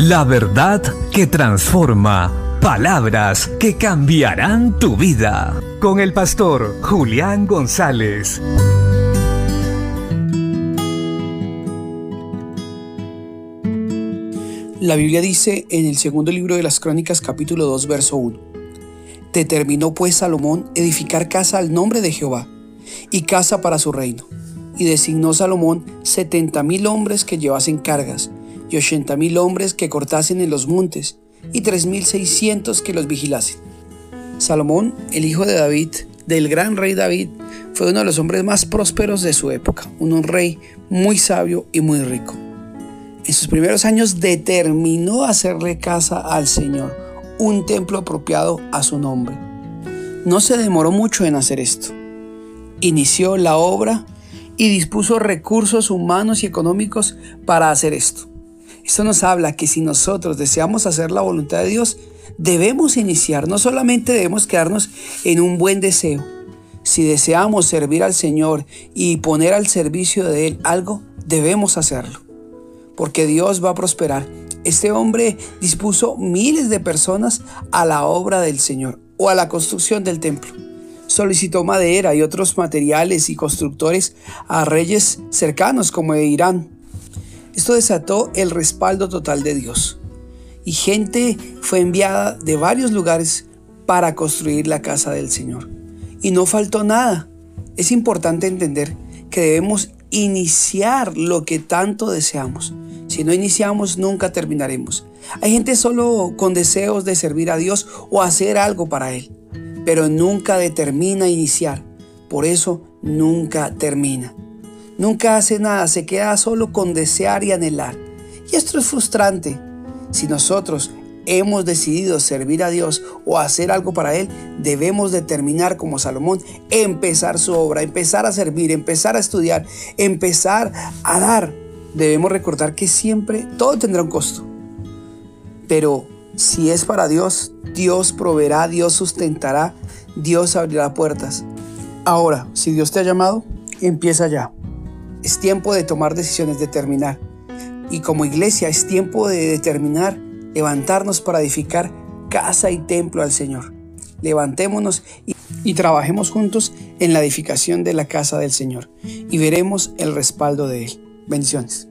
La verdad que transforma. Palabras que cambiarán tu vida. Con el pastor Julián González. La Biblia dice en el segundo libro de las Crónicas capítulo 2 verso 1. Determinó pues Salomón edificar casa al nombre de Jehová y casa para su reino. Y designó Salomón setenta mil hombres que llevasen cargas y ochenta mil hombres que cortasen en los montes y tres mil seiscientos que los vigilasen. Salomón, el hijo de David, del gran rey David, fue uno de los hombres más prósperos de su época, un rey muy sabio y muy rico. En sus primeros años determinó hacerle casa al Señor, un templo apropiado a su nombre. No se demoró mucho en hacer esto. Inició la obra y dispuso recursos humanos y económicos para hacer esto. Esto nos habla que si nosotros deseamos hacer la voluntad de Dios, debemos iniciar, no solamente debemos quedarnos en un buen deseo. Si deseamos servir al Señor y poner al servicio de Él algo, debemos hacerlo, porque Dios va a prosperar. Este hombre dispuso miles de personas a la obra del Señor o a la construcción del templo. Solicitó madera y otros materiales y constructores a reyes cercanos como de Irán, esto desató el respaldo total de Dios. Y gente fue enviada de varios lugares para construir la casa del Señor. Y no faltó nada. Es importante entender que debemos iniciar lo que tanto deseamos. Si no iniciamos, nunca terminaremos. Hay gente solo con deseos de servir a Dios o hacer algo para Él, pero nunca determina iniciar. Por eso nunca termina. Nunca hace nada, se queda solo con desear y anhelar. Y esto es frustrante. Si nosotros hemos decidido servir a Dios o hacer algo para Él, debemos determinar como Salomón, empezar su obra, empezar a servir, empezar a estudiar, empezar a dar. Debemos recordar que siempre todo tendrá un costo. Pero si es para Dios, Dios proveerá, Dios sustentará, Dios abrirá puertas. Ahora, si Dios te ha llamado, empieza ya. Es tiempo de tomar decisiones, de terminar. Y como iglesia es tiempo de determinar, levantarnos para edificar casa y templo al Señor. Levantémonos y, y, trabajemos juntos en la edificación de la casa del Señor y veremos el respaldo de Él. Bendiciones.